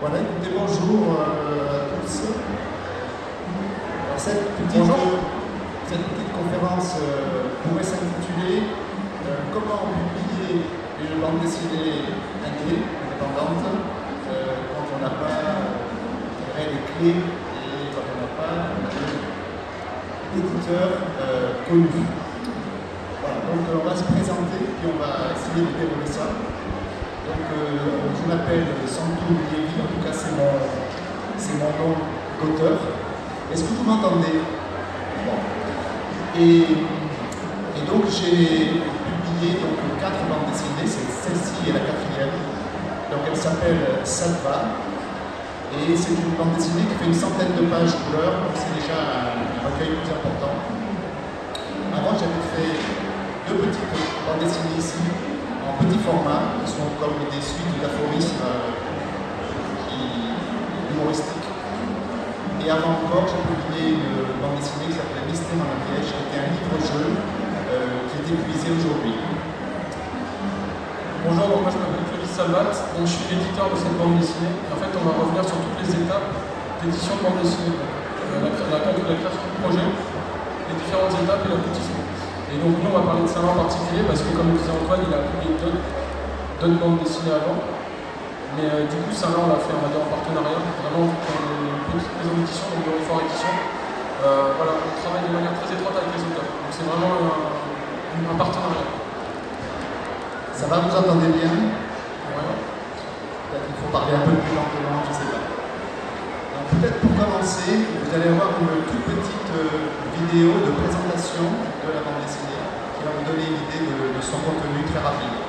Voilà, écoutez, bonjour euh, à tous. Alors, cette, petite, Bonjour. cette petite conférence euh, pourrait s'intituler euh, Comment publier une bande dessinée indé- indépendante euh, quand on n'a pas euh, les clés et quand on n'a pas d'éditeur euh, connu. Voilà, donc euh, on va se présenter puis on va essayer de dérouler ça. Donc, euh, je m'appelle Santou Lievi, en tout cas c'est mon, nom d'auteur. Est-ce que vous m'entendez? Bon. Et, donc j'ai publié donc, quatre bandes dessinées, c'est celle-ci et la quatrième. Donc elle s'appelle Salva. Et c'est une bande dessinée qui fait une centaine de pages couleur, donc c'est déjà un, recueil plus important. Avant j'avais fait deux petites bandes dessinées ici, en petit format, qui sont comme des suites d'aphorismes euh, Et avant encore, j'ai publié une bande dessinée qui s'appelait Mystère en la piège, qui était un livre-jeu qui est épuisé aujourd'hui. Bonjour, donc moi je m'appelle Clovis Salvat, donc je suis l'éditeur de cette bande dessinée. En fait, on va revenir sur toutes les étapes d'édition de bande dessinée. Euh, la, la, création du projet, les différentes étapes et l'aboutissement. Et donc nous, on va parler de ça en particulier parce que, comme le disait Antoine, il a publié d'autres bandes dessinées avant. Mais euh, du coup, ça là, on l'a fait on va dire, en partenariat, vraiment dans une petite maison d'édition, donc de Refort Édition. Euh, voilà, on travaille de manière très étroite avec les auteurs. Donc c'est vraiment un, un partenariat. Ça va, vous entendez bien? Voilà. Peut-être qu'il faut parler un peu plus lentement, je ne sais pas. Peut-être pour commencer, vous allez avoir une toute petite euh, vidéo de présentation de la bande dessinée qui va vous donner une idée de, de son contenu très rapide.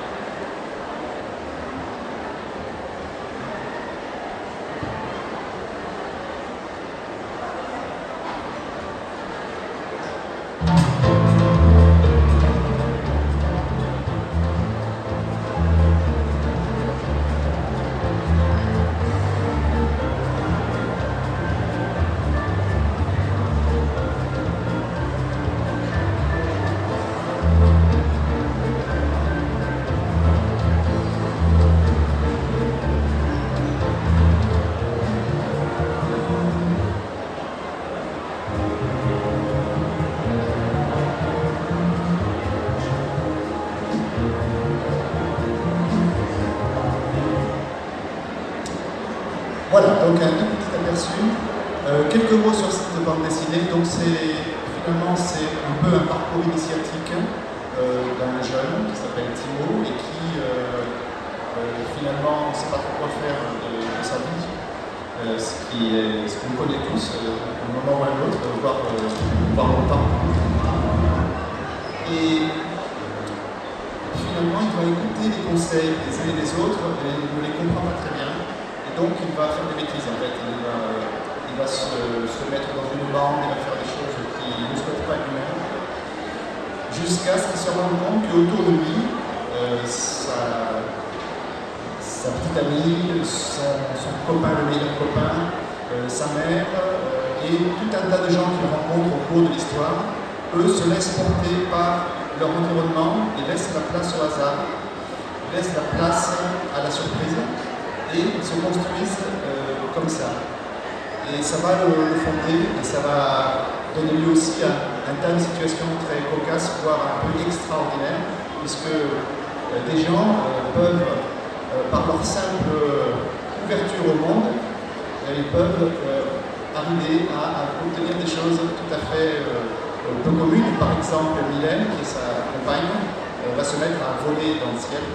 Donc finalement c'est un peu un parcours initiatique euh, d'un jeune qui s'appelle Timo et qui euh, euh, finalement ne sait pas trop quoi faire de, sa vie. Ce qu'on connaît tous, à un moment ou à un autre, voire, longtemps. Et finalement, il va écouter les conseils des uns et des autres et il ne les comprend pas très bien. Et donc, il va faire des bêtises en fait. Va se, mettre dans une bande, il va faire des choses qu'il ne souhaite pas lui-même. Jusqu'à ce qu'il se rende compte qu'autour de lui, euh, sa, petite amie, son, copain, le meilleur copain, euh, sa mère euh, et tout un tas de gens qu'il rencontre au cours de l'histoire, eux se laissent porter par leur environnement et laissent la place au hasard, laissent la place à la surprise et se construisent comme ça. Et ça va le, fonder et ça va donner lieu aussi à un tas de situations très cocasses, voire un peu extraordinaires, puisque euh, des gens euh, peuvent, euh, par leur simple ouverture au monde, ils peuvent arriver à, à obtenir des choses tout à fait peu communes. Par exemple, Mylène, qui est sa compagne, va se mettre à voler dans le ciel.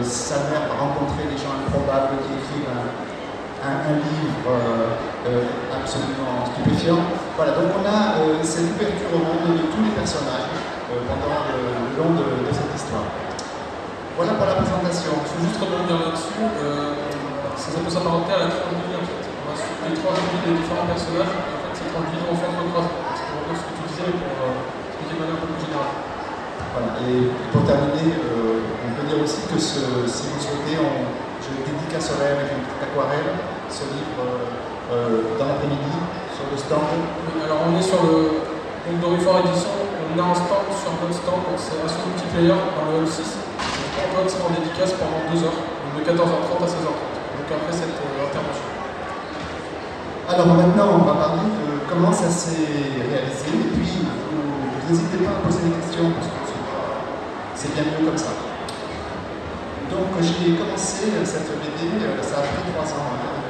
Sa mère va rencontrer des gens improbables qui écrivent un, livre absolument stupéfiant. Voilà, donc on a euh, cette ouverture au monde de tous les personnages euh, pendant le, long de, de cette histoire. Voilà pour la présentation. Il faut juste rebondir là-dessus. euh, ça, ça peut s'apparenter à la vie en fait. On va suivre les tranches de vie des différents personnages. En fait, ces tranches de vie vont s'entrecroiser. C'est pour ce que tu disais pour euh, expliquer de manière un peu plus générale. Voilà. Et pour terminer, euh, on peut dire aussi que ce- si vous souhaitez, on, je dédicacerai avec une petite aquarelle ce livre euh, euh, dans l'après-midi sur le stand. Oui, alors on est sur le. Donc dans Refort Edition, on a un stand sur notre stand, c'est Assaut Multiplayer dans le hall 6. Donc Antoine sera en dédicace pendant 2 heures, donc de 14h30 à 16h30. Donc après cette euh, Alors maintenant, on va parler de comment ça s'est réalisé, et puis vous n'hésitez pas à poser des questions, parce que c'est bien mieux comme ça. Donc j'ai commencé cette BD, euh, ça a pris trois ans, hein, euh,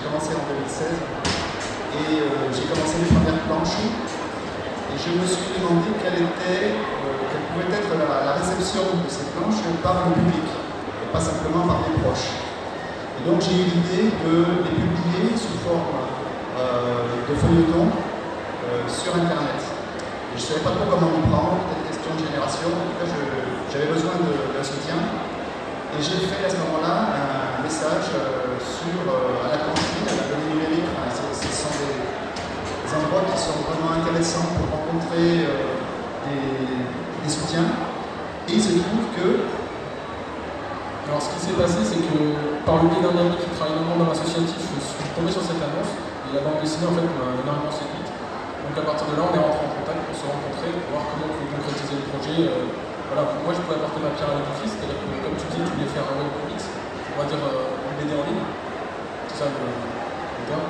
j'ai commencé en 2016, et euh, j'ai commencé les premières planches, et je me suis demandé quelle était, quelle pouvait être la, réception de ces planches par le public, et pas simplement par les proches. Et donc j'ai eu l'idée de les publier sous forme euh, de feuilleton euh, sur Internet. Et je ne savais pas trop comment m'y prendre, peut-être question de génération, en tout cas j'avais besoin d'un soutien. Et j'ai fait à ce moment-là euh, sur, à la cantine, à la donnée numérique. ce sont des, endroits qui sont vraiment intéressants pour rencontrer des, soutiens. Et il se trouve que alors ce qui s'est passé, c'est que par le biais d'un ami qui travaille dans le monde associatif, je suis tombé sur cette annonce la bande dessinée en fait m'a énormément séduite. Donc à partir de là, on est rentré en contact pour se rencontrer, pour voir comment on pouvait concrétiser le projet. Euh, voilà, moi je pouvais apporter ma pierre à l'édifice, c'est-à-dire que comme tu dis, tu voulais faire un web comics, on va dire euh, une BD en ligne. C'est ça le, terme.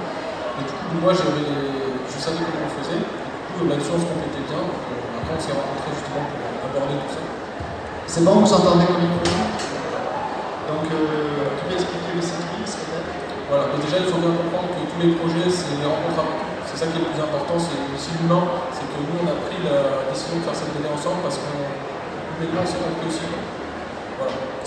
Et du coup, moi je savais comment on faisait. du coup, là-dessus, on se complétait bien. Donc, euh, après, on s'est rencontrés justement pour aborder tout ça. C'est bon, vous entendez comme il faut Donc, tu peux expliquer le circuit voilà, mais déjà il faut bien comprendre que tous les projets, c'est les rencontres. C'est ça qui est le plus important, c'est aussi l'humain. C'est que nous, on a pris la décision de faire cette BD ensemble parce qu'on humainement s'est rencontrés aussi.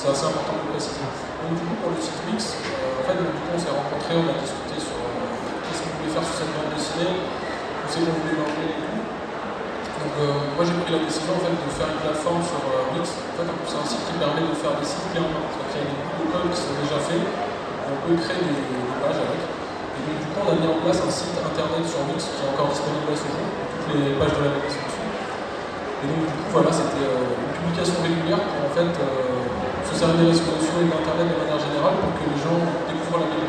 C'est assez important de préciser. Donc du coup, pour le site Wix, euh, en fait, du coup, on s'est rencontrés, on a discuté sur euh, qu'est-ce qu'on voulait faire sur cette bande dessinée, où c'est qu'on voulait l'emmener et tout. Donc euh, moi j'ai pris la décision en fait, de faire une plateforme sur Wix. En fait, c'est un site qui permet de faire des sites clés en main. Y a des bouts de code qui sont déjà faits on peut créer des, pages avec. Et donc du coup on a mis en place un site internet sur Wix qui est encore disponible à ce jour, toutes les pages de la sont dessus. Et donc du coup voilà, c'était une publication régulière pour en fait se servir des réseaux sociaux et de manière générale pour que les gens découvrent la BD.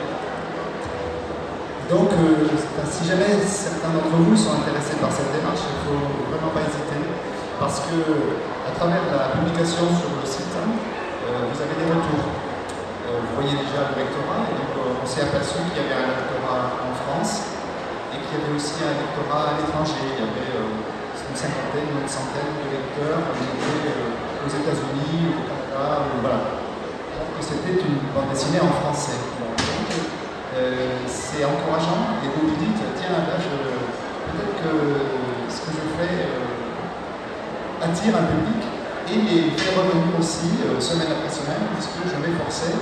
Donc, euh, si jamais certains d'entre vous sont intéressés par cette démarche, il ne faut vraiment pas hésiter, parce que à travers la publication sur le site, vous avez des retours vous voyez déjà le lectorat, et donc euh, on s'est aperçu qu'il y avait un lectorat en France et qu'il y avait aussi un lectorat à l'étranger. Il y avait euh, une cinquantaine, une centaine de lecteurs euh, aux États-Unis, Canada, voilà. Donc c'était une bande dessinée en français. c'est encourageant et vous vous dites, tiens, là, peut-être que ce que je fais attire un public et les fait revenir aussi semaine après semaine, puisque je m'efforçais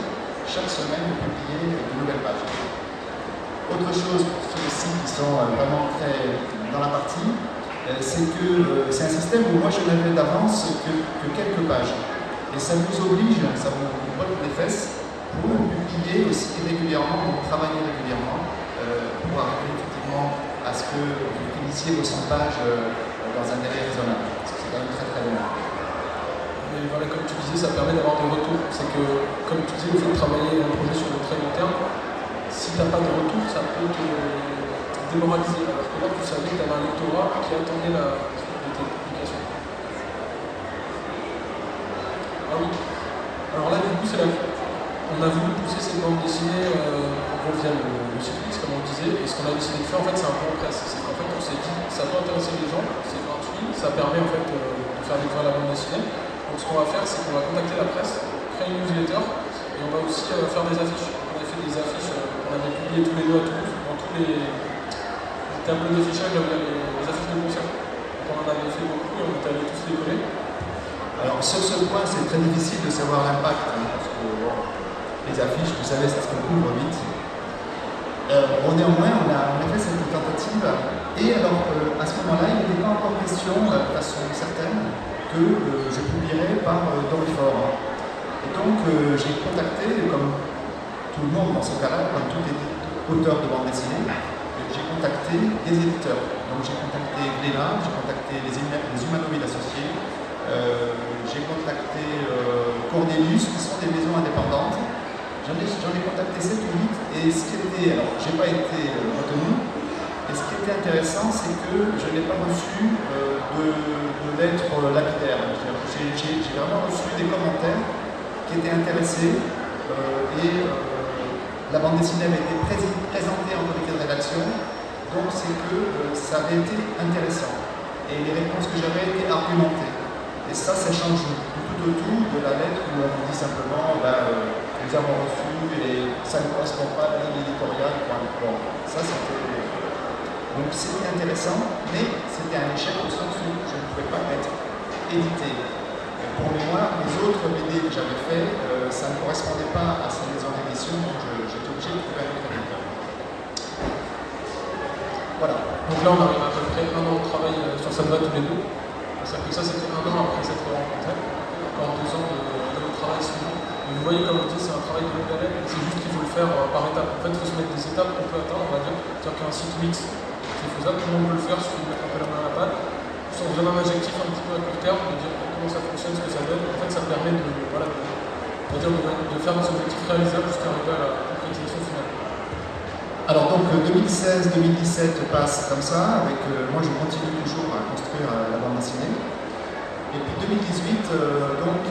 chaque semaine de publier de nouvelles pages. Autre chose pour ceux ci qui sont euh, vraiment très dans la partie, euh, c'est que euh, c'est un système où moi je n'avais d'avance que, quelques pages. Et ça nous oblige, ça vous botte les fesses, pour publier aussi régulièrement, pour travailler régulièrement, pour arriver effectivement à ce que vous finissiez vos 100 pages dans un délai raisonnable. Parce que c'est quand même très très long voilà, comme tu disais, ça permet d'avoir des retours. C'est que, comme tu disais, le fait de travailler un projet sur le très long terme, si tu n'as pas de retour, ça peut te démoraliser. Alors que là, tu savais que tu avais un lectorat qui attendait la suite de tes publications. Ah. Alors là, du coup, c'est la... on a voulu pousser cette bande dessinée euh, via le, le comme on disait, et ce qu'on a décidé de faire, en fait, c'est un en presse. C'est qu'en fait, on s'est dit, ça peut intéresser les gens, c'est gratuit, ça permet en fait euh, de faire découvrir la bande dessinée. Donc ce qu'on va faire, c'est qu'on va contacter la presse, créer une newsletter, et on va aussi euh, faire des affiches. On a fait des affiches, euh, on avait publié tous les deux à dans tous les, tableaux d'affichage, avait les, affiches de concert. On en avait fait beaucoup et on est allé tous les coller. Alors sur ce point, c'est très difficile de savoir l'impact, hein, parce que les affiches, vous savez, ça se couvre vite. Euh, néanmoins, on a, fait cette tentative, et alors à ce moment-là, il n'était pas encore question, de façon certaine, que euh, je publierai par euh, Fort. Et donc j'ai contacté, comme tout le monde dans ce cas-là, comme tout auteur de bande dessinée, j'ai contacté des éditeurs. Donc j'ai contacté Glénat, j'ai contacté les, les humanoïdes associés, j'ai contacté Cornelius, qui sont des maisons indépendantes. J'en ai, contacté 7 ou 8, et ce qui était, alors j'ai pas été retenu, et ce qui était intéressant, c'est que je n'ai pas reçu euh, de, lettres lapidaires. J'ai vraiment reçu des commentaires qui étaient intéressés euh, et euh, la bande dessinée avait été présentée en comité de rédaction, donc c'est que ça avait été intéressant. Et les réponses que j'avais étaient argumentées. Et ça, ça change tout au tout de la lettre où on dit simplement bah, nous avons reçu et ça ne correspond pas à l'éditorial. Bon, ça c'était. Donc c'était intéressant, mais c'était un échec au sens où je ne pouvais pas être édité. pour mémoire, les autres BD que j'avais fait, euh, ça ne correspondait pas à ces maisons d'édition, donc j'étais obligé de trouver un autre éditeur. Voilà. Donc là, on arrive à peu près un an de travail euh, sur cette tous les deux. Ça, ça c'était un an après cette rencontre, encore deux ans de, de travail suivant. Mais vous voyez, comme on dit, c'est un travail de longue haleine, c'est juste qu'il faut le faire euh, par étapes. En fait, il faut se mettre des étapes qu'on peut atteindre, on va dire. C'est-à-dire qu'un site mix, c'est faisable, tout le monde peut le faire, il suffit de mettre un la main à la pâte. Sans vraiment un objectif un petit peu à court terme, de dire comment ça fonctionne, ce que ça donne. En fait, ça permet de, voilà, de, de, faire des objectifs réalisables jusqu'à arriver à la concrétisation finale. Alors donc 2016-2017 euh, passe comme ça, avec euh, moi je continue toujours à construire la bande dessinée. Et puis 2018, donc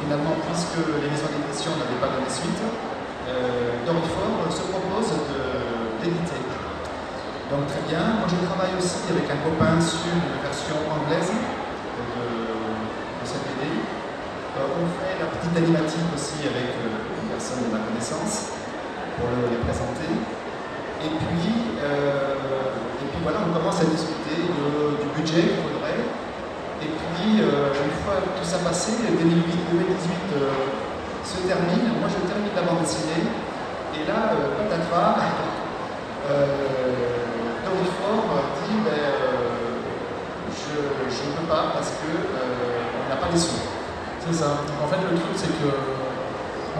finalement, puisque les maisons d'édition n'avaient pas donné suite, euh, Dorifort se propose d'éditer. Donc très bien. Moi je travaille aussi avec un copain sur une version anglaise de, cette BD. Euh, on fait la petite animatique aussi avec euh, une personne de ma connaissance pour les présenter. Et puis, et puis voilà, on commence à discuter du budget qu'il faudrait et puis, euh, une fois tout ça passé, 2018 euh, se termine. Moi, je termine la bande. Et là, euh, patatras, euh, dit ben, je ne peux pas parce qu'on n'a pas les sous. C'est ça. en fait, le truc, c'est que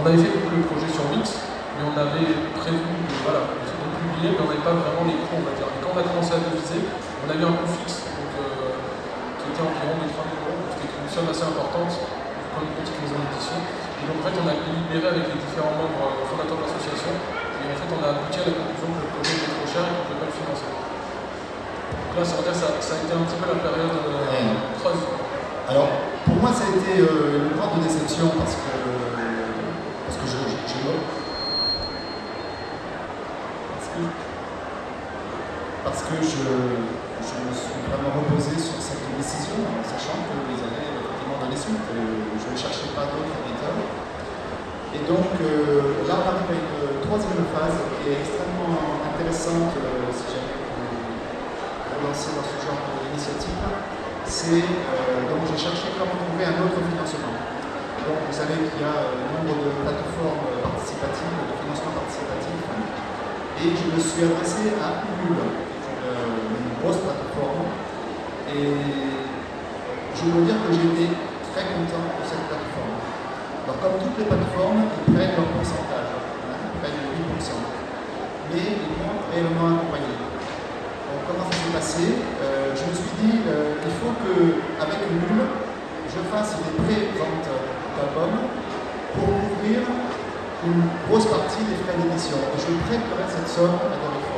on avait fait le projet sur Mix, mais on avait prévu de, voilà, mais on n'avait pas vraiment les coûts, on va dire. Et quand on a commencé à diviser, on avait un coût fixe était environ de 3 000 euros, c'était une somme assez importante pour une petite maison d'édition. Et donc en fait, on a délibéré avec les différents membres fondateurs de l'association, et en fait, on a abouti à la conclusion que le projet était trop cher et qu'on ne pouvait pas le financer. Donc là, ça, veut dire ça, ça a été un petit peu la période euh, creuse. Alors, pour moi, ça a été euh, une grande déception parce que, parce que je, je, je, parce que, parce que je, je me suis vraiment reposé sur cette décision, en sachant qu'ils allaient effectivement donner suite. Euh, je ne cherchais pas d'autres éditeurs. Et donc euh, là, on arrive à une troisième phase qui est extrêmement intéressante euh, si jamais vous lancer dans ce genre d'initiative. C'est donc j'ai cherché comment trouver un autre financement. Donc vous savez qu'il y a nombre de plateformes participatives, de financement participatif, et je me suis adressé à Ulule, grosse plateforme. Et je veux dire que été très content de cette plateforme. Alors comme toutes les plateformes, ils prennent leur pourcentage, hein, ils prennent 8%. Mais ils m'ont réellement accompagné. Donc comment ça s'est passé? Euh, Je me suis dit, euh, il faut qu'avec Ulule, je fasse des pré-ventes d'albums pour couvrir une grosse partie des frais d'édition. Et je prêterai cette somme à Dorifor.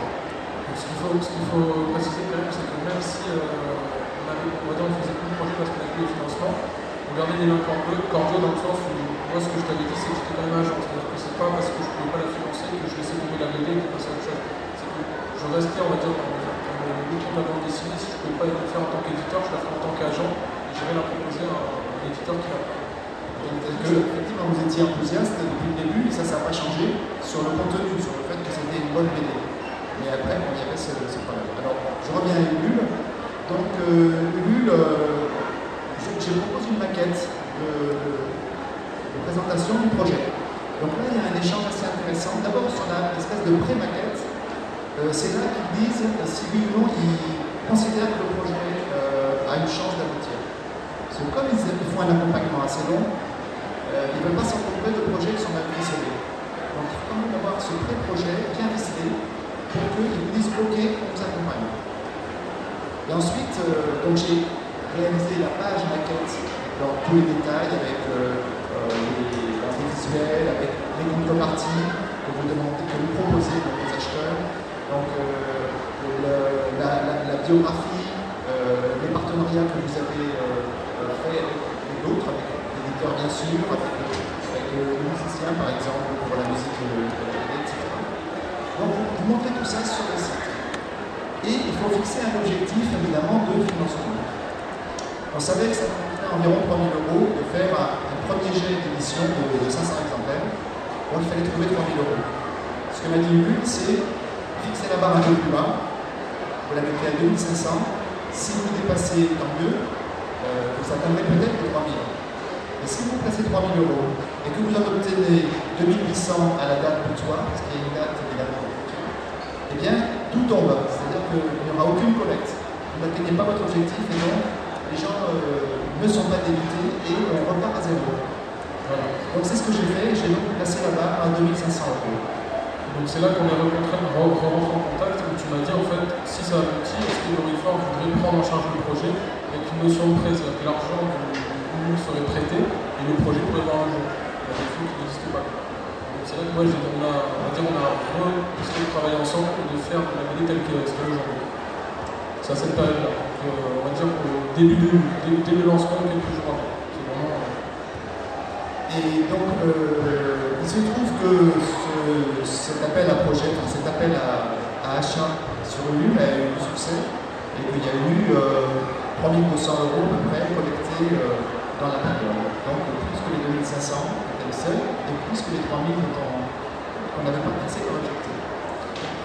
Ce qu'il faut, faut, préciser quand même, c'est que même si euh, on, avait, on, va dire, on faisait plus de projets parce qu'on avait plus de financement, on gardait des liens cordiaux dans le sens où, moi, ce que je t'avais dit, c'est que j'étais quand même agent. C'est-à-dire que c'est pas parce que je ne pouvais pas la financer que je laissais tomber la BD et que passer à autre chose. C'est que je restais, on va dire, dans, l'équipe de la bande dessinée. Si je ne pouvais pas le faire en tant qu'éditeur, je la ferais en tant qu'agent et j'irais la proposer à un éditeur qui l'a donc, effectivement, vous étiez enthousiaste depuis le début et ça, ça n'a pas changé sur le contenu, sur le fait que c'était une bonne BD. Après, il y avait ce, problème. Alors, je reviens à Ulule. Donc, euh, Ulule, euh, j'ai proposé une maquette de, présentation du projet. Donc là, il y a un échange assez intéressant. D'abord, sur la espèce de pré-maquette, euh, c'est là qu'ils disent si oui ou non ils considèrent que le projet a une chance d'aboutir. Parce que comme ils, font un accompagnement assez long, ils ne veulent pas s'entourer de projets qui sont mal ficelés. Donc, il faut quand même avoir ce pré-projet bien ficelé pour qu'ils vous disent OK, on vous accompagne. Et ensuite, euh, donc j'ai réalisé la page maquette dans tous les détails avec euh, euh les visuels, avec les contreparties que vous demandez, que vous proposez aux acheteurs. Donc la, biographie, les partenariats que vous avez fait avec d'autres, avec l'éditeur bien sûr, avec, avec le musicien par exemple pour la musique tout ça sur le site. Et il faut fixer un objectif, évidemment, de financement. On savait que ça coûterait environ 3 000 euros de faire un, premier jet d'édition de, 500 exemplaires. Bon, il fallait trouver 3 000 euros. Ce que m'a dit Ulule, c'est fixer la barre un peu plus bas. Vous la mettez à 2500. Si vous dépassez, tant mieux. Euh, vous atteindrez peut-être les 3 000. Mais si vous placez 3 000 euros et que vous en obtenez 2800 à la date butoir, parce qu'il y a une date eh bien, tout tombe. C'est-à-dire qu'il n'y aura aucune collecte. Vous n'atteignez pas votre objectif et donc les gens euh, ne sont pas débités et on repart à zéro. Voilà. Donc c'est ce que j'ai fait, j'ai donc placé la barre à 2500 euros. Donc c'est là qu'on est rencontré, rentré en contact où tu m'as dit en fait si ça aboutit, est-ce que Lorifor voudrait prendre en charge le projet avec une notion de prêt, c'est-à-dire que l'argent du serait prêté et le projet pourrait voir un jour. Il y a des qui n'existent pas c'est vrai que moi, on a, on va on a essayé de travailler ensemble et de faire la BD telle qu'elle est aujourd'hui. C'est à cette période-là. Donc, euh, on va dire au début, dès le lancement, quelques jours avant. C'est vraiment. Euh, et donc, euh, il se trouve que ce, cet appel à projet, cet appel à, à achat sur Ulule a eu du succès et qu'il y a eu euh, 3200 euros à peu près collectés dans la période. Donc, plus que les 2500 seul, et plus que les 3000 qu'on n'avait pas pensé comme objectif.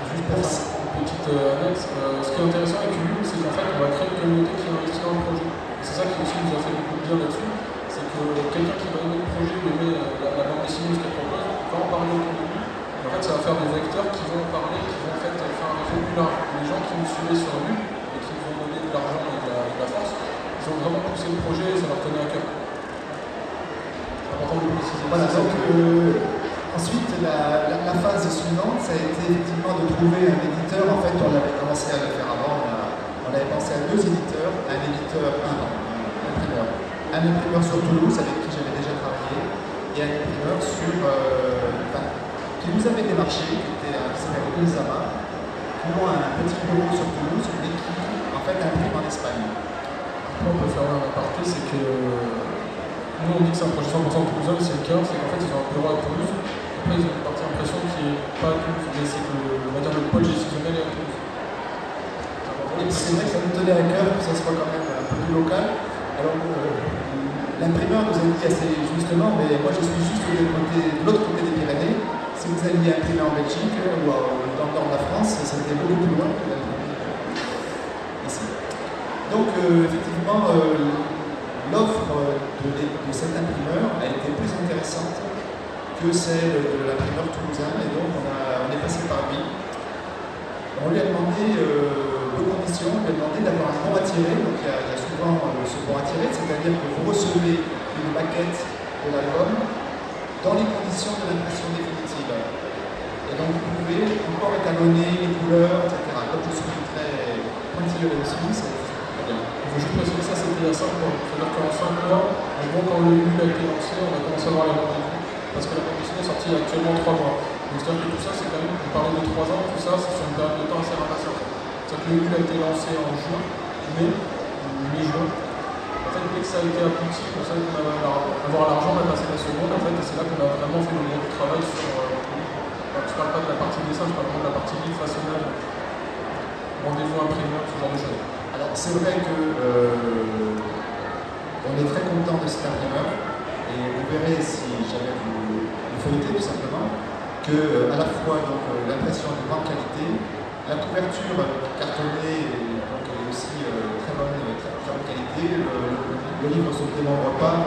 Juste pour faire une petite euh, annexe, euh, ce qui est intéressant avec Ulule, c'est qu'en fait, on va créer une communauté qui investit dans le projet. Et c'est ça qui aussi nous a fait beaucoup de bien là-dessus, c'est que quelqu'un qui va aimer le projet, aimer la, bande dessinée, ce qu'elle propose, va en parler autour de lui. En fait, ça va faire des vecteurs qui vont parler, qui vont en fait faire un effet plus large. Les gens qui nous suivaient sur Ulule et qui nous ont donné de l'argent et de la, de force, ils ont vraiment poussé le projet et ça leur tenait à cœur. Voilà, donc euh, ensuite la, phase suivante, ça a été effectivement de trouver un éditeur. En fait, on avait commencé à le faire avant, on, avait pensé à deux éditeurs, un éditeur, un, imprimeur, un imprimeur sur Toulouse avec qui j'avais déjà travaillé, et un imprimeur sur, euh, enfin, qui nous avait démarché, qui, était, qui s'appelle qui ont un petit bureau sur Toulouse, mais qui en fait imprime en Espagne. on peut faire un aparté, c'est que nous, on dit que c'est un projet 100% toulousain, c'est le cas, c'est qu'en fait, ils ont un bureau à Toulouse. Après, ils ont une partie impression qui n'est pas à Toulouse, mais c'est que le, on va le pôle est à Toulouse. C'est vrai que ça nous tenait à cœur que ça soit quand même un peu plus local. Alors, euh, l'imprimeur nous a dit assez justement, mais moi je suis juste de l'autre côté, des Pyrénées. Si vous alliez imprimer en Belgique ou dans le nord de la France, ça était beaucoup plus loin que l'imprimer ici. Donc, euh, effectivement, euh, l'offre de, cet imprimeur a été plus intéressante que celle de l'imprimeur toulousain et donc on, a, on, est passé par lui. On lui a demandé euh, deux conditions, on lui a demandé d'avoir un bon à tirer, donc il y a, souvent euh, ce bon à tirer, c'est-à-dire que vous recevez une maquette de l'album dans les conditions de l'impression définitive. Et donc vous pouvez encore étalonner les couleurs, etc. Comme je suis très pointilleux là-dessus, il faut juste préciser ça, c'était a 5 mois. C'est-à-dire qu'en 5 mois, en gros, quand le a été lancé, on a commencé à voir les rendez-vous. Parce que la bande est sortie il y a actuellement 3 mois. Donc c'est-à-dire que tout ça, c'est quand même, on parlait de 3 ans, tout ça, c'est sur une période de temps assez ramassée. C'est-à-dire que le a été lancé en juin, mai, mi-juin. En fait, dès que ça a été abouti, pour ça qu'on va avoir l'argent, on a passé la seconde, en fait, et c'est là qu'on a vraiment fait le gros travail sur. Euh, je ne parle pas de la partie dessin, je parle de la partie livre, façonnage, rendez-vous imprimeur, ce genre de choses. C'est vrai que euh, on est très content de cet imprimeur et vous verrez si jamais vous, vous feuilletez tout simplement que euh, à la fois euh, l'impression de grande qualité, la couverture cartonnée donc, est aussi très, bonne, très, bonne qualité, le, livre ne se démembre pas,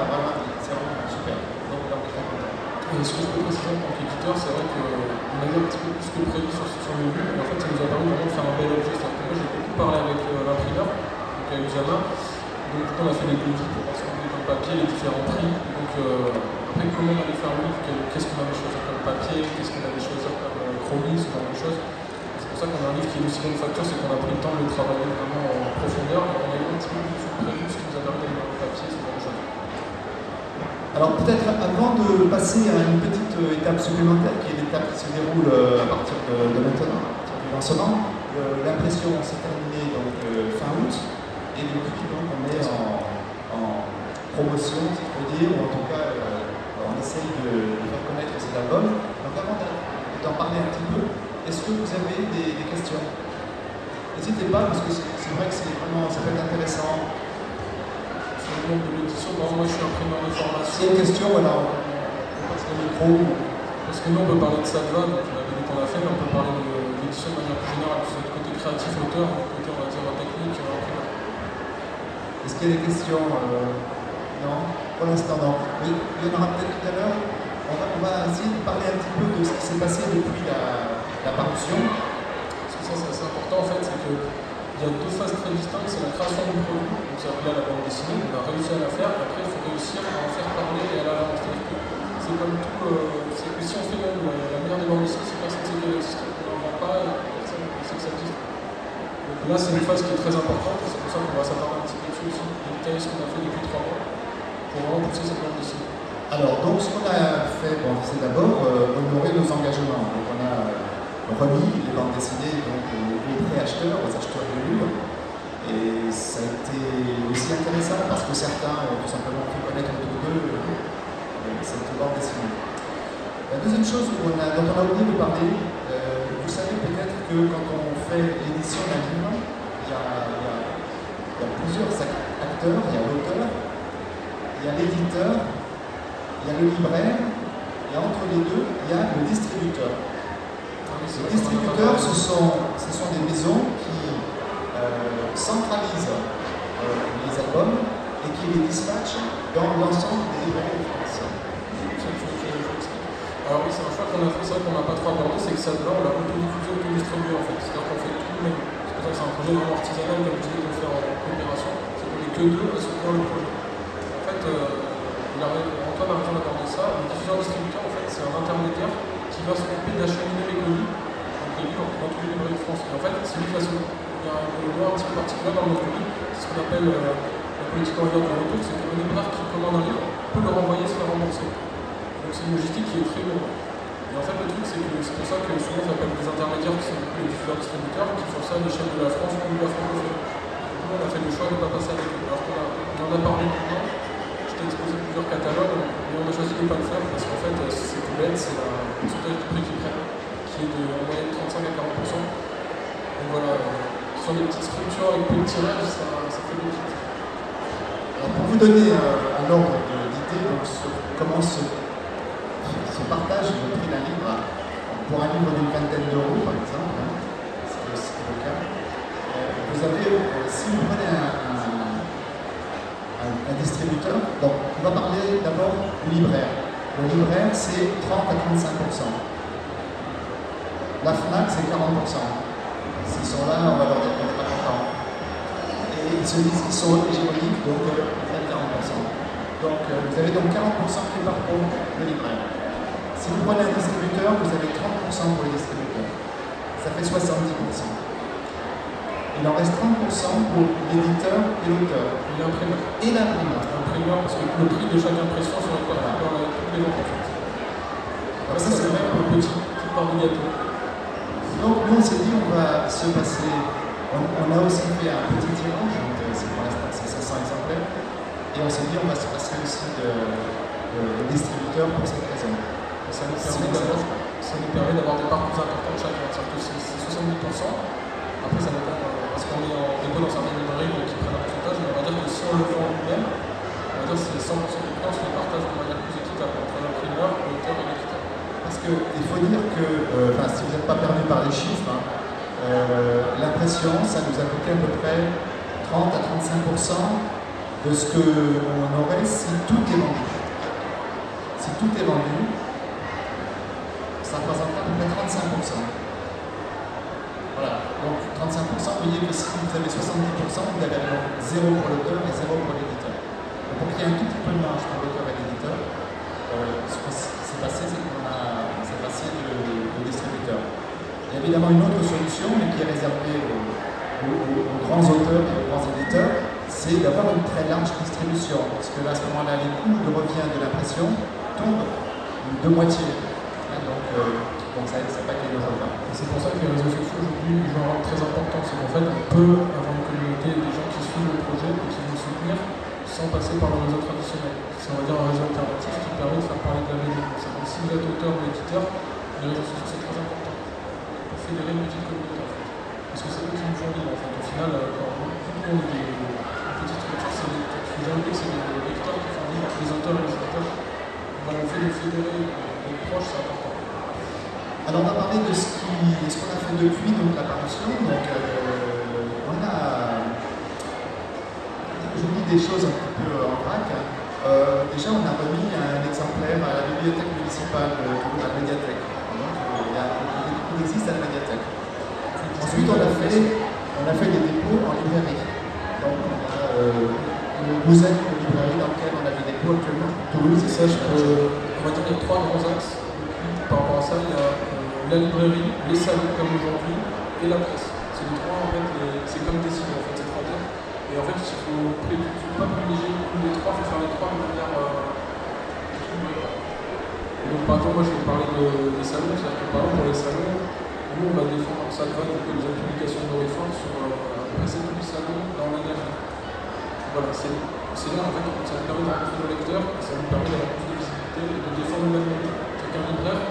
c'est vraiment super. Donc très. Et ce que je peux préciser en tant qu'éditeur, c'est vrai qu'on a eu un petit peu plus que prévu sur, sur le mais en fait ça nous a permis vraiment de faire un bel objet. C'est-à-dire que moi j'ai parlé avec l'imprimeur, donc à Usama, donc on a fait des devis pour voir ce qu'on voulait comme papier, les différents prix. Donc euh, après comment on allait faire le livre, qu'est-ce qu'on avait choisi comme papier, qu'est-ce qu'on avait choisi comme euh, chromie, ce genre de choses. C'est pour ça qu'on a un livre qui est aussi bonne facture, c'est qu'on a pris le temps de le travailler vraiment en profondeur et qu'on a un petit peu plus de ce qui nous a permis d'aller le papier, ce genre de choses. Alors peut-être avant de passer à une petite euh, étape supplémentaire, qui est l'étape qui se déroule à partir de, maintenant, à partir du lancement, l'impression s'est terminée donc, fin août, et depuis donc, on est en, en promotion, si je peux dire, ou en tout cas on essaye de, faire connaître cet album. Donc avant d'en parler un petit peu, Est-ce que vous avez des, des questions? N'hésitez pas, parce que c'est vrai que c'est vraiment, ça peut être intéressant. Sur le monde de l'édition, bon, moi je suis imprimeur de formation. S'il y a une question, voilà, on, on passe le micro. Parce que nous on peut parler de Sadva, donc on dit qu'on a fait, mais on peut parler de côté créatif, auteur, côté on va dire technique, imprimeur. Est-ce qu'il y a des questions euh, Non? Pour l'instant, non. Mais il y en aura peut-être tout à l'heure. On va, on va essayer de parler un petit peu de ce qui s'est passé depuis la, la parution. Parce que ça c'est assez important en fait, c'est qu'il y a deux phases très distinctes, c'est la création du produit, donc c'est appelé à la bande dessinée, on a réussi à la faire, et après il faut réussir à en faire parler et à la que c'est comme tout, euh, c'est que si on fait même la, meilleure des bandes dessinées, si personne ne sait qu'elle existe, on n'en vend pas, et personne ne sait que ça existe. Là c'est une phase qui est très importante, c'est pour ça qu'on va s'attarder un petit peu dessus aussi, détailler ce qu'on a fait depuis trois mois, pour vraiment pousser cette bande dessinée. Alors, donc ce qu'on a fait, c'est d'abord euh, honorer nos engagements. Donc on a euh, remis les bandes dessinées donc, aux, aux préacheteurs, aux acheteurs de livres. Et ça a été aussi intéressant parce que certains ont tout simplement fait connaître autour d'eux euh, cette bande dessinée. La deuxième chose dont on a oublié de parler, euh, vous savez peut-être que quand on fait l'édition d'un livre, il y, a, il, y a, il y a plusieurs acteurs, il y a l'auteur, il y a l'éditeur, il y a le libraire, et entre les deux, il y a le distributeur. Les distributeurs, ce sont, ce sont des maisons qui euh, centralisent euh, les albums et qui les dispatchent dans l'ensemble des librairies. Alors oui, c'est un choix qu'on a fait, c'est qu'on n'a pas trop abordé, c'est que ça, là, on l'a autodiffusé, autodistribué en fait. C'est-à-dire qu'on fait tout nous-mêmes. C'est pour ça que c'est un projet vraiment artisanal, comme je disais, de faire en coopération. C'est qu'on n'est que deux à soutenir le projet. En fait, euh, il a, Antoine a d'aborder ça. Le diffuseur distributeur, en fait, c'est un intermédiaire qui va s'occuper d'acheminer les colis, donc les livres dans tous les librairies de France. Et en fait, c'est lui qui va s'occuper. Il y a un loi un petit peu particulier dans notre pays, c'est ce qu'on appelle euh, la politique en de retour, c'est qu'un libraire qui commande un livre peut le renvoyer se faire rembourser. C'est une logistique qui est très lourde. Et en fait, le truc, c'est que c'est pour ça que souvent, on appelle des intermédiaires qui sont du coup les diffuseurs distributeurs, qui font ça à l'échelle de la France ou de la francophonie. Coup, on a fait le choix de ne pas passer avec eux. Alors qu'on on en a parlé maintenant, je t'ai exposé plusieurs catalogues, mais on a choisi de ne pas le faire parce qu'en fait, c'est tout bête, c'est la pourcentage de prix qu'ils prennent, qui est de en moyenne 35 à 40%. Donc voilà, euh, sur des petites structures avec peu de tirage, ça, ça fait des. Alors, pour vous donner euh, un ordre d'idée, comment se, se partage le prix d'un livre, pour un livre d'une vingtaine d'euros par exemple, hein, le cas, euh, vous avez, euh, si vous prenez un, distributeur, donc on va parler d'abord du libraire. Le libraire, c'est 30 à 35% La FNAC, c'est 40% S'ils sont là, on va leur dire qu'on n'est pas content. Et ils se disent qu'ils sont hégémoniques, donc euh, ils prennent 40%. Donc euh, vous avez donc 40% qui part pour le libraire. Si vous prenez un distributeur, vous avez 30% pour le distributeur. Ça fait 70%. Il en reste 30% pour l'éditeur et l'auteur. Et l'imprimeur. Et l'imprimeur. L'imprimeur, parce que le prix de chaque impression se répartit dans la- toutes les en fait. Ça, c'est vraiment un petit, petite part du gâteau. Donc nous on s'est dit on va se passer, on, a aussi fait un petit tirage, euh, c'est pour l'instant c'est 500 exemplaires, et on s'est dit on va se passer aussi de, de, de distributeur pour cette raison. Ça nous permet d'avoir, des parts plus importantes chacun. C'est-à-dire que c'est c'est 70%. Après, ça dépend euh, parce qu'on est en dépôt dans certaines librairies qui prennent un pourcentage, mais on va dire que si on le vend nous-mêmes, on va dire que c'est 100% du prix, on les partage de manière plus équitable entre l'imprimeur, l'auteur et l'éditeur. Parce qu'il faut dire que, euh, si vous n'êtes pas perdu par les chiffres, hein, euh, l'impression, ça nous a coûté à peu près 30 à 35% de ce qu'on aurait si tout est vendu. Si tout est vendu, ça représenterait à peu près 35%. Voilà, donc 35%, vous voyez que si vous avez 70%, vous avez alors 0 pour l'auteur et 0 pour l'éditeur. Pour qu'il y ait un tout petit peu de marge pour l'auteur et l'éditeur, euh, ce qui s'est passé, c'est qu'on a, s'est passé de, distributeur. Il y a évidemment une autre solution, mais qui est réservée aux, grands auteurs et aux grands éditeurs, c'est d'avoir une très large distribution. Parce que là, à ce moment-là, les coûts de revient de l'impression tombent de moitié. Hein, euh, donc ça n'a pas été le. Et c'est pour ça que les réseaux sociaux aujourd'hui jouent un rôle très important. C'est qu'en fait, on peut avoir une communauté des gens qui suivent le projet et qui vont soutenir sans passer par le réseau traditionnel. C'est on va dire un réseau alternatif qui permet de faire parler de la BD. C'est si vous êtes auteur ou éditeur, les réseaux sociaux c'est très important pour fédérer une petite communauté en fait. Parce que c'est eux qui nous font vivre en fait. Au final, euh, quand on est des, une petite structure, c'est que c'est lecteurs qui font vivre les auteurs et les éditeurs. Voilà, on fait de fédérer les proches, c'est important. Alors on a parlé de ce qu'on a fait depuis donc, l'apparition. Donc euh, on a. Je dis des choses un petit peu en vrac. Euh, déjà, on a remis un exemplaire à la bibliothèque municipale de la médiathèque. Donc, il, existe à la médiathèque. Ensuite, on a fait, on a fait des dépôts en librairie. Donc, on a euh, une douzaine de librairies dans lesquelles on a des dépôts actuellement. Toulouse, et ça, je peux, on va y a trois grands axes. La librairie, les salons comme aujourd'hui, et la presse. C'est les trois, en fait, c'est comme des signes, en fait, ces trois termes. Et en fait, il faut, faut pas privilégier une des trois, il faut faire les trois de manière euh, Et donc, par exemple, moi, je vais parler de, des salons, c'est-à-dire que par exemple, pour les salons, nous, on va défendre ça va donc les publications de réforme sur euh, passer tous les salons dans l'engagement. Voilà, c'est là, en fait, ça nous permet de rencontrer nos lecteurs, ça nous permet d'avoir plus de visibilité et de défendre nous-mêmes. C'est qu'un libraire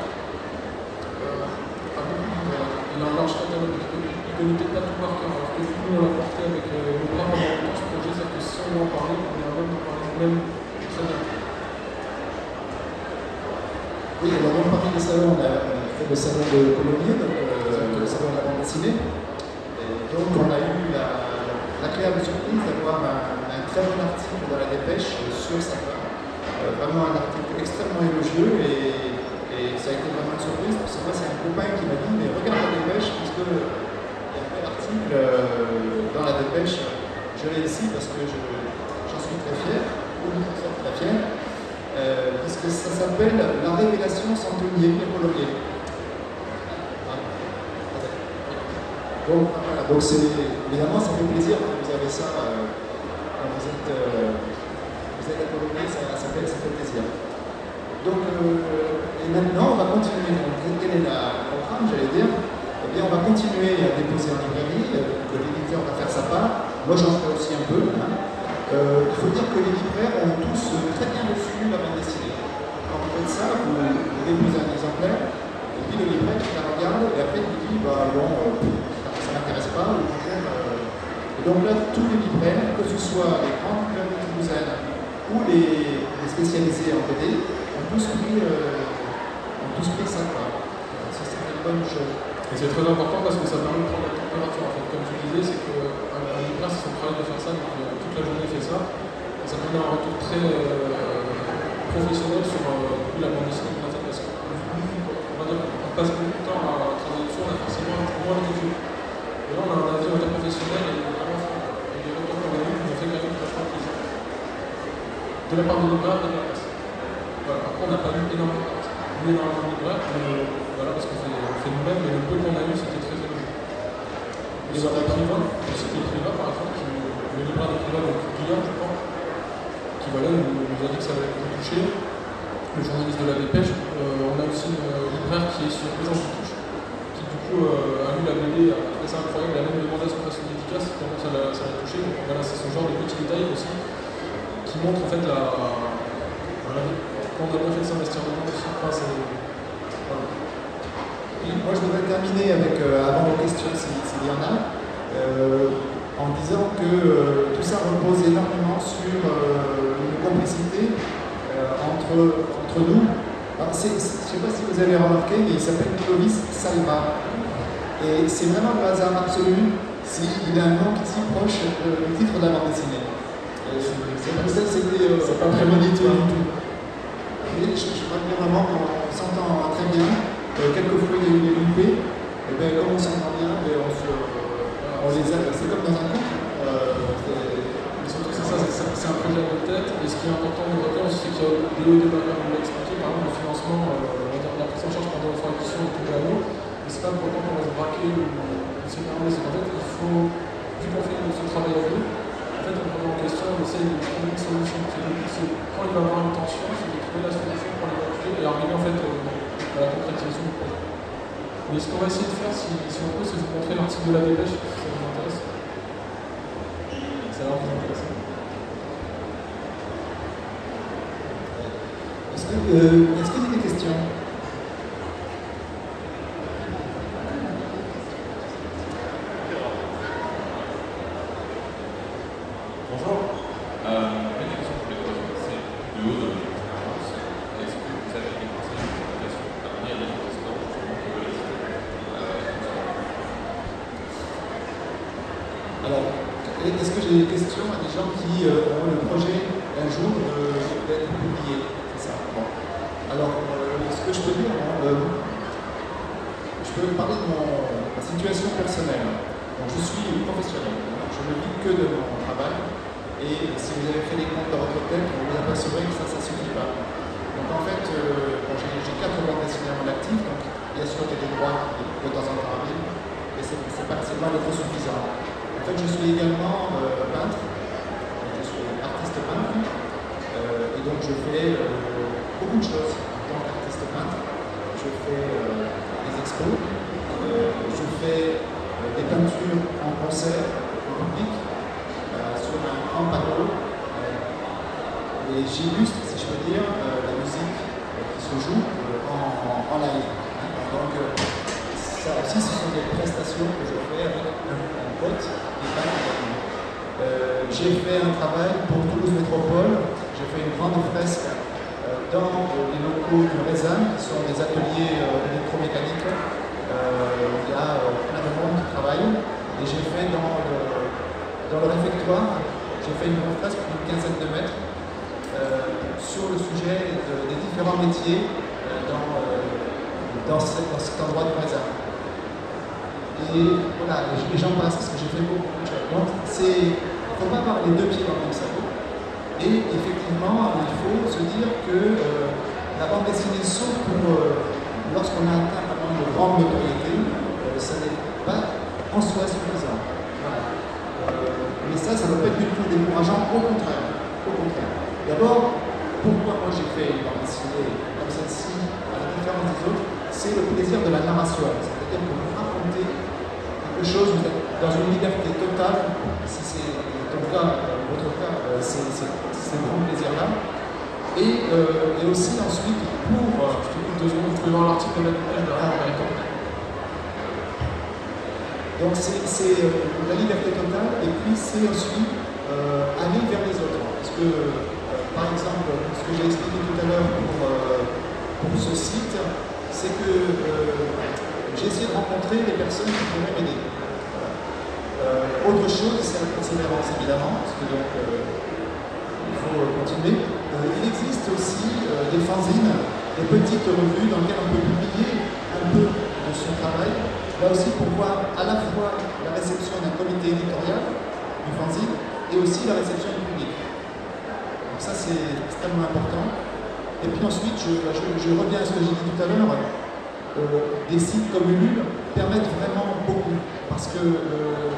euh, a beaucoup de connaît peut-être pas tout par cœur, alors que nous, on l'a porté avec nos bras pendant ce projet, c'est-à-dire que si on en parler, on est même de parler nous-mêmes très bien. Oui, alors on parler des salons, on a, fait le salon de Colombier, donc euh, le salon de la bande dessinée. Donc on a eu l'agréable la surprise d'avoir un, très bon article dans la dépêche sur ça. Euh, vraiment un article extrêmement élogieux et, ça a été vraiment une surprise parce que moi c'est un copain qui m'a dit mais regarde la dépêche puisque euh, dans la dépêche. Je l'ai ici parce que j'en suis très fier, ou très fier, euh, puisque ça s'appelle La révélation Santonier Polonais. Bon, voilà, donc évidemment ça fait plaisir quand vous avez ça euh, quand vous êtes, euh, vous êtes à ça, ça, fait, ça fait plaisir. Donc, et maintenant on va continuer. Donc, quel est le programme, j'allais dire eh bien, on va continuer à déposer en librairie, euh, que l'éditeur va faire sa part. Moi, j'en ferai aussi un peu. Hein. Euh, il faut dire que les libraires ont tous euh, très bien reçu la bande dessinée. Quand vous faites ça, vous, déposez un exemplaire, et puis le libraire il la regarde, et après il dit bah bon, ça ne m'intéresse pas, Et donc là, tous les libraires, que ce soit les grandes librairies toulousaines ou les, les, spécialisés en BD, ont tous pris, pris ça. C'est une bonne chose. Et c'est très important parce que ça permet de prendre la température. En fait, comme tu disais, c'est qu'un libraire, c'est son travail de faire ça, donc euh, toute la journée il fait ça. Ça donne un retour très euh, professionnel sur euh, la bande dessinée qu'on a parce qu'on passe beaucoup de temps à travailler dessus, on a forcément moins de reviews. Et là, on a un avis interprofessionnel et vraiment et les retours qu'on a eu nous ont fait gagner vachement plaisir. De la part de de la. Voilà. Après, on n'a pas eu énormément dans libraire, voilà, parce qu'on fait, fait nous-mêmes, mais le peu qu'on a eu, c'était très élogieux. Et sur l'écrivain, c'était l'écrivain par exemple, qui, le libraire d'écrivain, donc Guillaume, je crois, qui voilà, nous, nous a dit que ça allait être touché. Le journaliste de la dépêche, euh, on a aussi une libraire qui est sur Les gens qui du coup euh, a lu la BD, a trouvé ça incroyable, elle a même demandé à son façon dédicace, tellement ça l'a touché. Donc voilà, c'est ce genre de petits détails aussi qui montrent en fait la, on a bien fait de s'investir dedans aussi. Enfin, voilà. Moi, je voudrais terminer avec, euh, avant vos questions, s'il y en a, euh, en disant que euh, tout ça repose énormément sur une complicité entre, entre nous. Alors, je ne sais pas si vous avez remarqué, mais il s'appelle Clovis Salva. Et c'est vraiment le hasard absolu s'il a un nom qui s'y proche du titre de la bande dessinée. C'est pour ça que c'était pas prémodité du tout je, crois que vraiment qu'on s'entend très bien. Euh, quelquefois il y a eu des loupés, et bien comme on s'entend bien, ben, on, se, on les aide. C'est comme dans un couple. Euh, c'est un projet votre tête. Et ce qui est important de retenir c'est a des hauts et des bas, l'a expliqué, par exemple le financement, euh, la prise en charge pendant la formation est tout l'eau. Et c'est pas pour autant qu'on va se braquer ou s'énerver, c'est qu'en fait il faut, vu qu'on fait ce travail à en fait on remet en on essaie de trouver une solution. Quand il va avoir une tension, c'est trouver la solution pour l'évacuer et arriver en fait euh, la concrétisation du projet. Mais ce qu'on va essayer de faire, si, on peut, c'est vous montrer l'article de la dépêche, si ça vous intéresse. Ça va vous intéresser. Est-ce qu'il euh, est y a des questions Alors, est-ce que j'ai des questions à des gens qui euh, ont le projet un jour d'être publié C'est ça. Bon. Alors, euh, ce que je peux dire, euh, je peux parler de mon, ma situation personnelle. Donc, je suis professionnel. je ne vis que de mon travail. Et si vous avez fait les comptes dans votre tête, vous vous apercevrez que ça, ça ne suffit pas. Donc, en fait, j'ai quatre bandes dessinées à mon actif. Donc, bien sûr, il y a des droits qui de temps en temps arrivent. Mais ce n'est pas, suffisant. Je suis également euh, peintre, je suis artiste peintre, euh, et donc je fais euh, beaucoup de choses en tant qu'artiste peintre. Je fais des expos, je fais des peintures en concert au public, sur un grand panneau, et j'illustre, si je peux dire, la musique qui se joue en, live. Donc, ça aussi, ce sont des prestations que je fais avec un pote euh, j'ai fait un travail pour Toulouse Métropole, j'ai fait une grande fresque euh, dans les locaux du Rézan, qui sont des ateliers euh, électromécaniques. il y a plein de monde qui travaille. Et j'ai fait dans le, dans le réfectoire, j'ai fait une grande fresque d'une quinzaine de mètres sur le sujet des différents métiers dans, dans, cet, endroit du Rézan. Et voilà, les gens passent parce que j'ai fait beaucoup de choses. Il ne faut pas avoir les deux pieds dans le même sac. Et effectivement, il faut se dire que euh, la bande dessinée, sauf pour euh, lorsqu'on a atteint vraiment une grande notoriété, euh, ça n'est pas en soi suffisant. mais ça, ça ne va pas être du tout décourageant, au contraire. Au contraire pourquoi moi j'ai fait une bande dessinée comme celle-ci, à la différence des autres, c'est le plaisir de la narration. C'est-à-dire que vous racontez chose, vous êtes dans une liberté totale, si c'est ton cas, votre cas, euh, c'est ce grand plaisir-là. Et, euh, et, aussi ensuite, pour... Euh, je te deux secondes, l'article de derrière. Donc c'est la liberté totale, et puis c'est aussi aller vers les autres. Parce que, par exemple, ce que j'ai expliqué tout à l'heure pour, pour ce site, c'est que j'ai essayé de rencontrer des personnes qui pourraient m'aider. Euh, autre chose, c'est la persévérance évidemment, parce que donc euh, il faut continuer. Euh, il existe aussi des fanzines, des petites revues dans lesquelles on peut publier un peu de son travail, là aussi pour voir à la fois la réception d'un comité éditorial du fanzine et aussi la réception du public. Donc ça c'est extrêmement important. Et puis ensuite, je, je reviens à ce que j'ai dit tout à l'heure, euh, des sites comme Ulule permettent vraiment beaucoup. Parce que euh,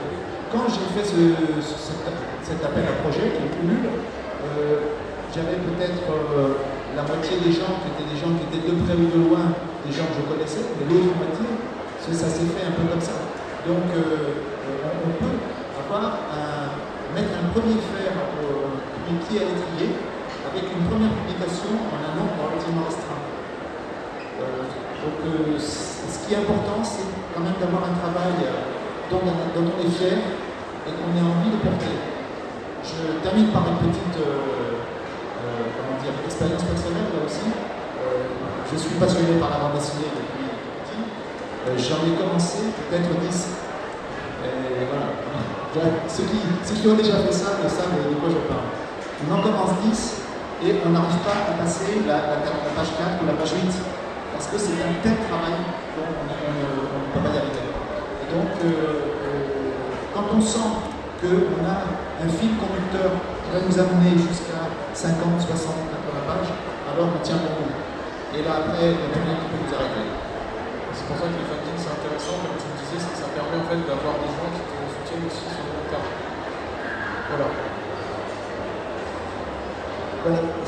quand j'ai fait cet, appel à projet, qui est Ulule, euh, j'avais peut-être la moitié des gens qui étaient des gens qui étaient de près ou de loin, des gens que je connaissais, mais l'autre moitié, ça s'est fait un peu comme ça. Donc on, peut avoir mettre un premier fer au pied à l'étrier avec une première publication en un nombre relativement restreint. Donc euh, ce qui est important, c'est quand même d'avoir un travail euh, dont, on est fier et qu'on ait envie de porter. Je termine par une petite euh, expérience personnelle là aussi. je suis passionné par la bande dessinée depuis petit. J'en ai commencé peut-être 10. Et voilà. Ceux qui, ont déjà fait ça ne savent de quoi je parle. On en commence 10 et on n'arrive pas à passer la, la, page 4 ou la page 8 parce que c'est un tel travail qu'on ne peut pas y arriver. Et donc, euh, euh, quand on sent qu'on a un fil conducteur qui va nous amener jusqu'à 50, 60, 80 pages, alors on tient bout. Et là, après, il n'y a rien qui peut nous arrêter. C'est pour ça que les fanzines, c'est intéressant, comme tu me disais, c'est que ça permet en fait d'avoir des gens qui te soutiennent aussi sur le long terme. Voilà. voilà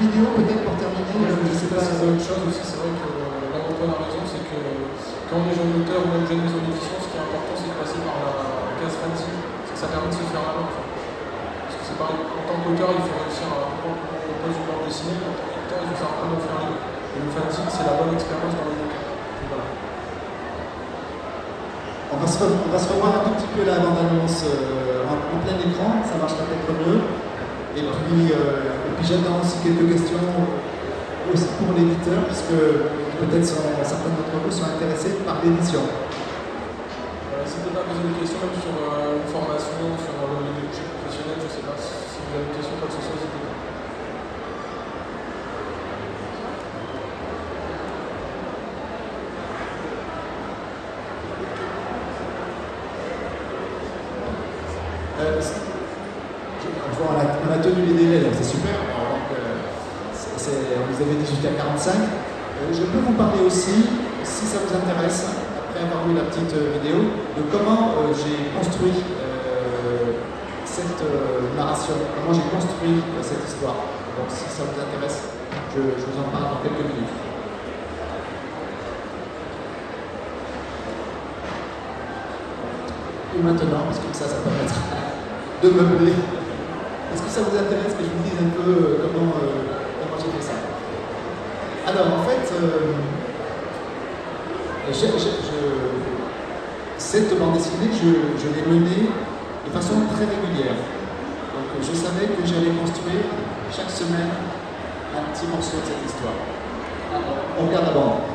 vidéo peut-être pour terminer Je ne sais pas, c'est autre chose aussi, c'est vrai que euh, là Antoine a raison, c'est que quand on est jeune auteur ou même jeune maison d'édition, ce qui est important c'est de passer par la case c'est que ça permet de se faire la main. C'est pareil, en tant qu'auteur, il faut réussir à comprendre comment on compose une bande dessinée, en tant qu'auteur, il faut savoir comment faire les deux. Et le fancy, c'est la bonne expérience dans les deux cas. On va, se, on va se revoir un tout petit peu la bande-annonce euh, en, plein écran, ça marchera peut-être mieux. Et puis, euh, puis j'attends aussi quelques questions aussi pour l'éditeur, puisque peut-être certains d'entre vous sont intéressés par l'édition. Euh, N'hésitez pas à poser des questions même sur une formation, sur le leadership professionnel, je ne sais pas avez pas. on a tenu c'est super. on vous avait dit jusqu'à 45. je peux vous parler aussi, si ça vous intéresse, après avoir vu la petite euh, vidéo, de comment euh, j'ai construit euh, narration, comment j'ai construit cette histoire. Donc si ça vous intéresse, je, vous en parle dans quelques minutes. Et maintenant, parce que ça, ça permettra de meubler est-ce que ça vous intéresse que je vous dise un peu euh, comment, euh, comment j'ai fait ça? Alors, en fait, euh, cette bande dessinée, je, l'ai menée de façon très régulière. Je savais que j'allais construire chaque semaine un petit morceau de cette histoire. on regarde la bande.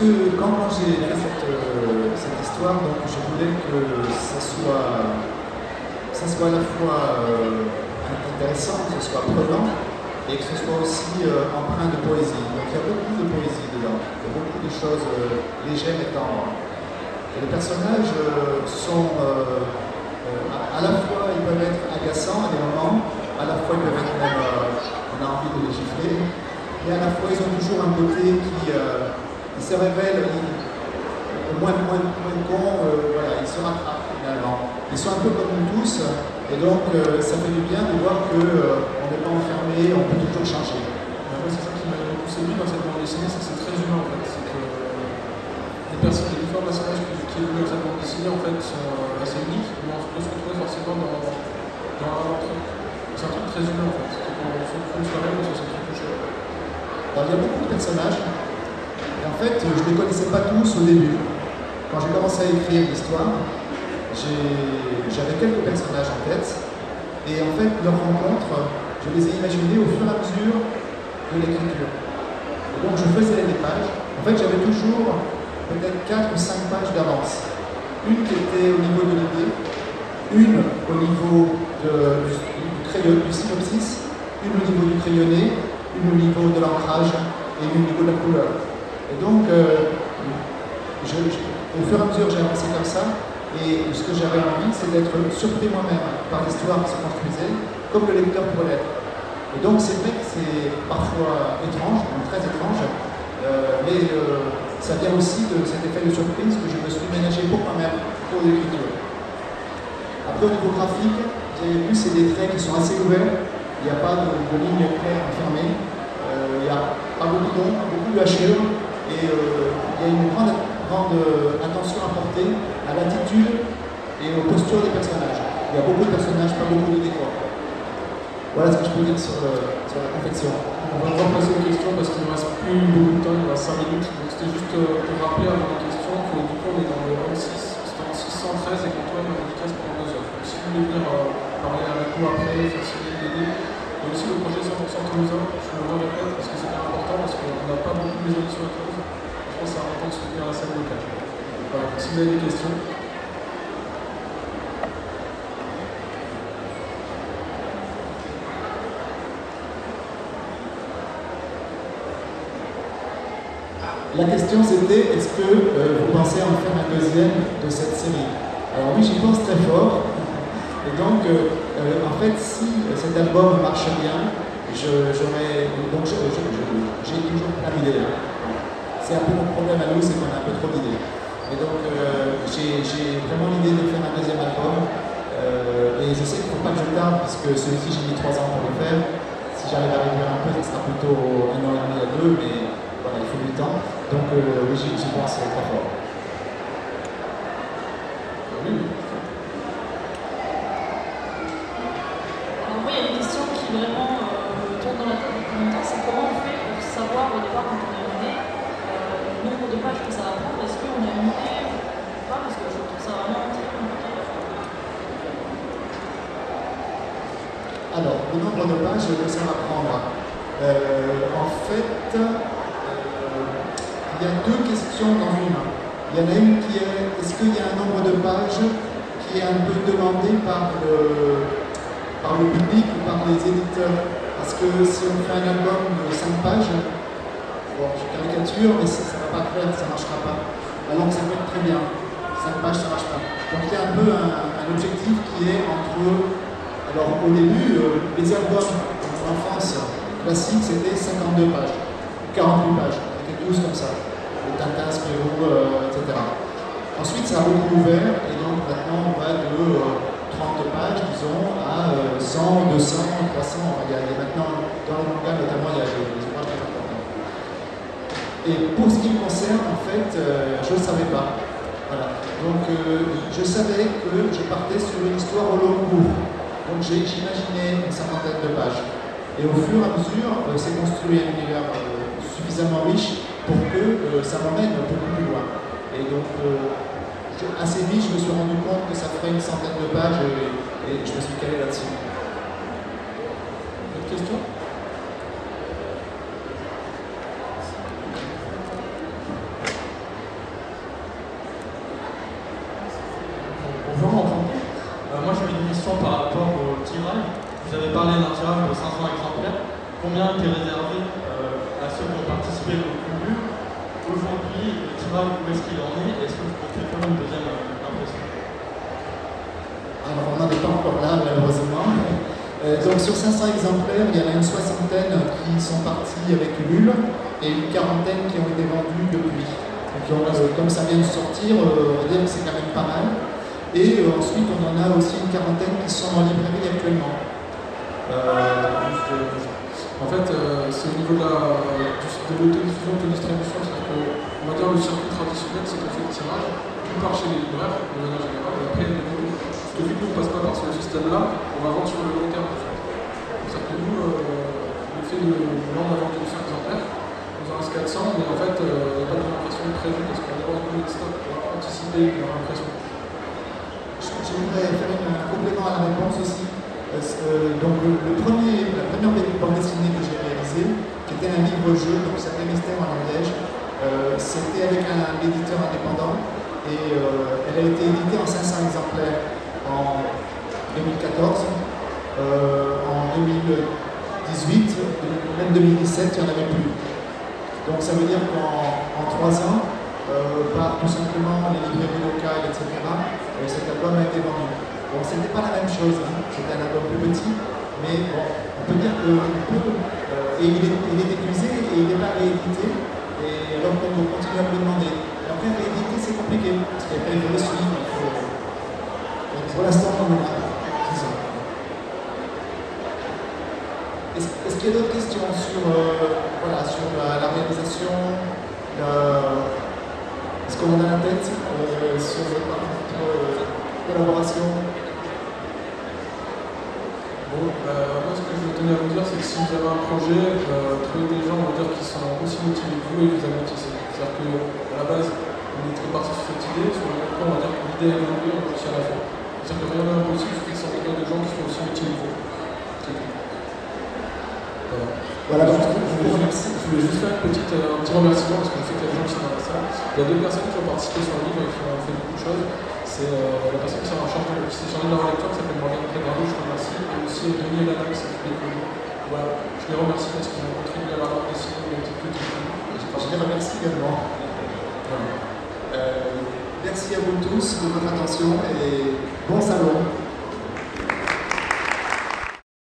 Quand, j'ai fait euh, cette, histoire, donc, je voulais que ça soit, ça soit à la fois euh, intéressant, que ce soit prenant, et que ce soit aussi euh, empreint de poésie. Donc il y a beaucoup de poésie dedans, il y a beaucoup de choses légères et tendres. Et les personnages sont à, la fois, ils peuvent être agaçants à des moments, à la fois ils peuvent être même, on a envie de les gifler, et à la fois ils ont toujours un côté qui il se révèle moins, moins, moins con, euh, voilà, il se rattrape finalement. Ils sont un peu comme nous tous, et donc euh, ça fait du bien de voir qu'on euh, n'est pas enfermé, on peut toujours changer. Moi, c'est ça qui m'a beaucoup séduit dans cette bande dessinée, c'est que c'est très humain en fait. C'est que les, personnes, les différents personnages qui, qui évoluent dans cette bande dessinée en fait sont assez uniques, mais on peut se retrouver forcément dans, dans un eux. C'est un truc très humain en fait. On se retrouve soirée, on se sent touché. Il y a beaucoup de personnages en fait, je ne les connaissais pas tous au début. Quand j'ai commencé à écrire l'histoire, j'avais quelques personnages en tête. Et en fait, leurs rencontres, je les ai imaginées au fur et à mesure de l'écriture. Donc je faisais des pages. En fait, j'avais toujours peut-être 4 ou 5 pages d'avance. Une qui était au niveau de l'idée, une au niveau du, crayon, du synopsis, une au niveau du crayonné, une au niveau de l'ancrage et une au niveau de la couleur. Et donc, euh, au fur et à mesure, j'ai avancé comme ça. Et ce que j'avais envie, c'est d'être surpris moi-même par l'histoire qui se construisait, comme le lecteur pourrait l'être. Et donc, c'est vrai que c'est parfois étrange, très étrange, euh, mais euh, ça vient aussi de cet effet de surprise que je me suis ménagé pour moi-même, pour l'écriture. Après, au niveau graphique, vous avez vu, c'est des traits qui sont assez ouverts, il n'y a pas de, ligne claire fermée, il n'y a pas beaucoup d'ombre, beaucoup de hachures, et euh, il y a une grande, grande attention à porter à l'attitude et aux postures des personnages. Il y a beaucoup de personnages, pas beaucoup de décors. Voilà ce que je peux dire sur, sur la confection. On va encore passer une question parce qu'il ne reste plus beaucoup de temps, il reste 5 minutes. Donc c'était juste euh, pour rappeler avant la question que du coup on est dans le 6, c'était en 613 et qu'Antoine m'a dit voulez venir parler avec nous après, faire signer des Et aussi le projet 100% Toulousain, je le répète parce que c'est important, parce qu'on n'a pas beaucoup maisons sur la Toulouse. Je pense que c'est important de soutenir la scène locale. Voilà, si vous avez des questions. La question c'était est-ce que euh, vous pensez en faire un deuxième de cette série? Alors oui, j'y pense très fort. Et donc, euh, euh, en fait, si cet album marche bien, j'aurais. Donc, j'ai toujours plein d'idées. C'est un peu mon problème à nous, c'est qu'on a un peu trop d'idées. Et donc, j'ai vraiment l'idée de faire un deuxième album. et je sais qu'il ne faut pas que je tarde, puisque celui-ci, j'ai mis trois ans pour le faire. Si j'arrive à réduire un peu, ça sera plutôt un an et demi à deux, mais voilà, il faut du temps. Donc euh, oui, j'y pense très fort. Oui. Alors moi, il y a une question qui vraiment euh, me tourne dans la tête depuis longtemps, c'est comment on fait pour savoir au départ quand on a une idée euh, le nombre de pages que ça va prendre, est-ce qu'on a une idée ou pas Parce que je trouve ça vraiment très compliqué. Alors, le nombre de pages que ça va prendre. en fait, il y a deux questions dans une. Il y en a une qui est est-ce qu'il y a un nombre de pages qui est un peu demandé par le, par le public ou par les éditeurs? Parce que si on fait un album de 5 pages, bon, je caricature, mais ça ne va pas faire, ça ne marchera pas. Alors que ça peut être très bien. 5 pages, ça ne marche pas. Donc il y a un peu un, objectif qui est entre. Alors au début, euh, les albums en France classiques, c'était 52 pages, 48 pages comme ça, le Tintin, Spirou, euh, etc. Ensuite, ça a beaucoup ouvert, et donc maintenant on va de 30 euh, pages, disons, à 100, 200, 300. Il y, a, maintenant, dans le manga notamment, il y a des, ouvrages très importants. Et pour ce qui me concerne, en fait, euh, je ne savais pas. Voilà. Donc, je savais que je partais sur une histoire au long cours. Donc, j'imaginais une cinquantaine de pages. Et au fur et à mesure, c'est construit un univers suffisamment riche pour que euh, ça m'emmène beaucoup plus loin. Et donc, euh, assez vite, je me suis rendu compte que ça ferait une centaine de pages et, je me suis calé là-dessus. Autre question Bonjour, enchanté. Euh, moi, j'avais une question par rapport au tirage. Vous de 500 exemplaires. Combien était réservé à ceux qui ont participé au aujourd'hui, le tirage, où est-ce qu'il en est Est-ce que vous comptez faire une deuxième euh, impression? Alors, on n'en est pas encore là, malheureusement. Euh, donc, sur 500 exemplaires, il y en a une soixantaine qui sont partis avec Ulule et une quarantaine qui ont été vendus depuis. Donc, euh, comme ça vient de sortir, on va dire que c'est quand même pas mal. Et ensuite, on en a aussi une quarantaine qui sont en librairie actuellement. En fait, c'est au niveau de l'autodiffusion, de distribution, on va dire le circuit traditionnel, c'est qu'on fait le tirage, tout part chez les libraires, de manière générale, et après, parce que vu que nous, on passe pas par ce système-là, on va vendre sur le long terme, en fait. C'est-à-dire que nous, euh, on fait de vendre avant tout 5 exemplaires, nous en reste 400, mais en fait, euh, il n'y a pas de réimpression prévue parce qu'on a pas de stock pour anticiper une réimpression. Je voudrais faire un complément à la réponse aussi. Donc le, premier, la première bande dessinée que j'ai réalisée, qui était un livre-jeu, donc c'était Mystère en Ariège, euh, c'était avec un éditeur indépendant et euh, elle a été éditée en 500 exemplaires en 2014. Euh, en 2018, même 2017, il n'y en avait plus. Donc ça veut dire qu'en trois ans, par tout simplement les librairies locales, etc., cet album a été vendu. Bon, ce pas la même chose, hein. c'était un album plus petit, mais bon, on peut dire que peut, et il est, il est épuisé et il n'est pas réédité, et alors qu'on continue à me demander. Et après, rééditer, c'est compliqué, parce qu'après, il faut le suivre. Il faut... Donc, pour l'instant, on est là. Est-ce qu'il y a d'autres questions sur, euh, voilà, sur la, réalisation la... ce qu'on a la tête euh, sur notre euh, collaboration? Bon, euh, moi ce que je tenir à vous dire, c'est que si vous avez un projet, euh, trouvez des gens on va dire, qui sont aussi motivés que vous et vous aboutissez. C'est-à-dire qu'à la base, on est très parti sur cette idée, sur le on va dire que l'idée est venue, on réussit à la faire. C'est-à-dire que rien n'est impossible, il de s'entourer de gens qui font aussi le métier nouveau. Voilà. Voilà, donc, je, voulais juste, je voulais juste faire une petite, euh, un petit remerciement parce qu'on sait qu'il y a des gens qui sont dans la salle. Il y a deux personnes qui ont participé sur le livre et qui ont fait beaucoup de choses. C'est euh, la personne qui s'est en charge de, qui chargée de la lecture qui s'appelle Morgane Prédaro, je remercie, et aussi Denis Elana qui s'est occupé de Voilà, je les remercie parce qu'ils ont contribué à la bande dessinée de petite culture. Je les remercie également. Euh, merci à vous tous de votre attention et bon salon.